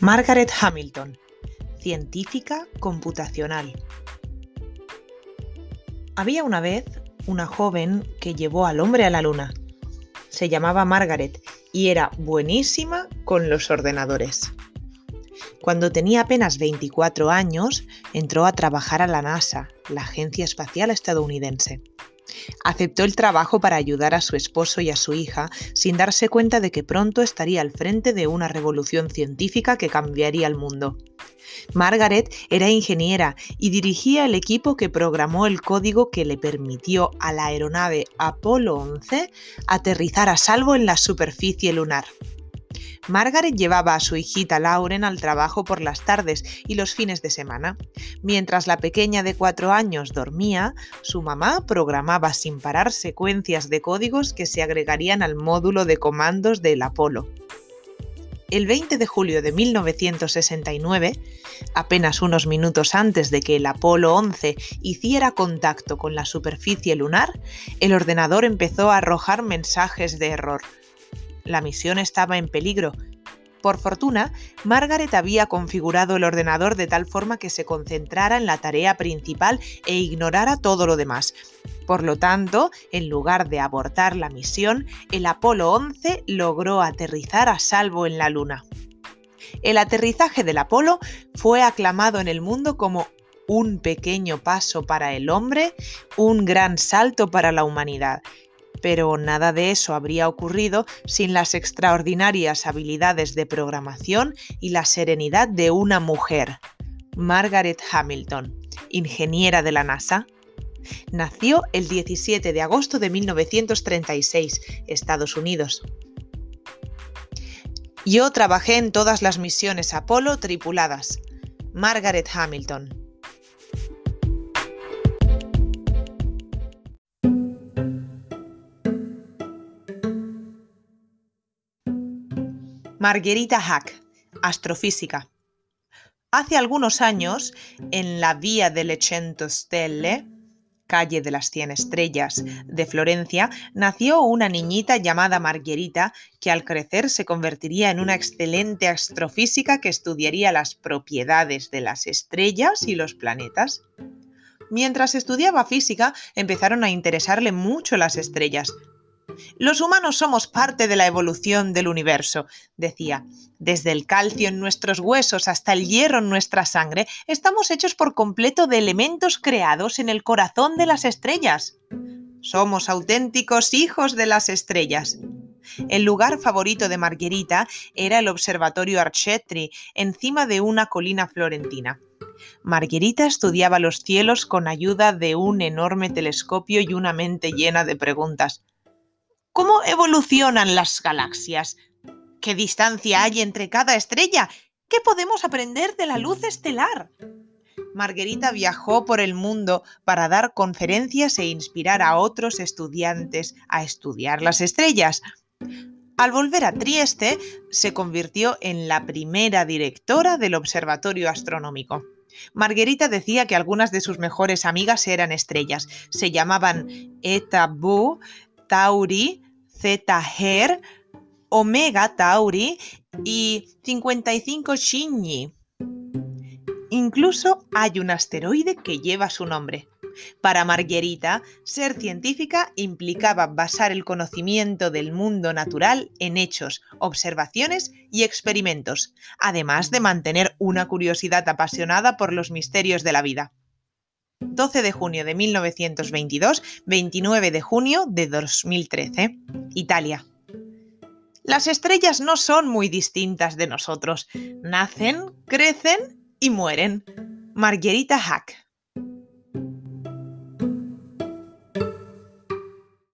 Margaret Hamilton, científica computacional. Había una vez una joven que llevó al hombre a la luna. Se llamaba Margaret y era buenísima con los ordenadores. Cuando tenía apenas 24 años, entró a trabajar a la NASA, la Agencia Espacial Estadounidense. Aceptó el trabajo para ayudar a su esposo y a su hija sin darse cuenta de que pronto estaría al frente de una revolución científica que cambiaría el mundo. Margaret era ingeniera y dirigía el equipo que programó el código que le permitió a la aeronave Apolo 11 aterrizar a salvo en la superficie lunar. Margaret llevaba a su hijita Lauren al trabajo por las tardes y los fines de semana. Mientras la pequeña de cuatro años dormía, su mamá programaba sin parar secuencias de códigos que se agregarían al módulo de comandos del Apolo. El 20 de julio de 1969, apenas unos minutos antes de que el Apolo 11 hiciera contacto con la superficie lunar, el ordenador empezó a arrojar mensajes de error la misión estaba en peligro. Por fortuna, Margaret había configurado el ordenador de tal forma que se concentrara en la tarea principal e ignorara todo lo demás. Por lo tanto, en lugar de abortar la misión, el Apolo 11 logró aterrizar a salvo en la Luna. El aterrizaje del Apolo fue aclamado en el mundo como un pequeño paso para el hombre, un gran salto para la humanidad, pero nada de eso habría ocurrido sin las extraordinarias habilidades de programación y la serenidad de una mujer, Margaret Hamilton, ingeniera de la NASA. Nació el 17 de agosto de 1936, Estados Unidos. Yo trabajé en todas las misiones Apolo tripuladas. Margaret Hamilton. Margherita Hack, astrofísica. Hace algunos años, en la Vía delle Cento Stelle, calle de las Cien Estrellas de Florencia, nació una niñita llamada Margherita que al crecer se convertiría en una excelente astrofísica que estudiaría las propiedades de las estrellas y los planetas. Mientras estudiaba física, empezaron a interesarle mucho las estrellas, los humanos somos parte de la evolución del universo, decía. Desde el calcio en nuestros huesos hasta el hierro en nuestra sangre, estamos hechos por completo de elementos creados en el corazón de las estrellas. Somos auténticos hijos de las estrellas. El lugar favorito de Margherita era el Observatorio Archetri, encima de una colina florentina. Margherita estudiaba los cielos con ayuda de un enorme telescopio y una mente llena de preguntas. ¿Cómo evolucionan las galaxias? ¿Qué distancia hay entre cada estrella? ¿Qué podemos aprender de la luz estelar? Margarita viajó por el mundo para dar conferencias e inspirar a otros estudiantes a estudiar las estrellas. Al volver a Trieste, se convirtió en la primera directora del Observatorio Astronómico. Margarita decía que algunas de sus mejores amigas eran estrellas. Se llamaban Eta Bu, Tauri, Zeta Her, Omega Tauri y 55 Shinji. Incluso hay un asteroide que lleva su nombre. Para Marguerita, ser científica implicaba basar el conocimiento del mundo natural en hechos, observaciones y experimentos, además de mantener una curiosidad apasionada por los misterios de la vida. 12 de junio de 1922, 29 de junio de 2013. Italia. Las estrellas no son muy distintas de nosotros. Nacen, crecen y mueren. Margherita Hack.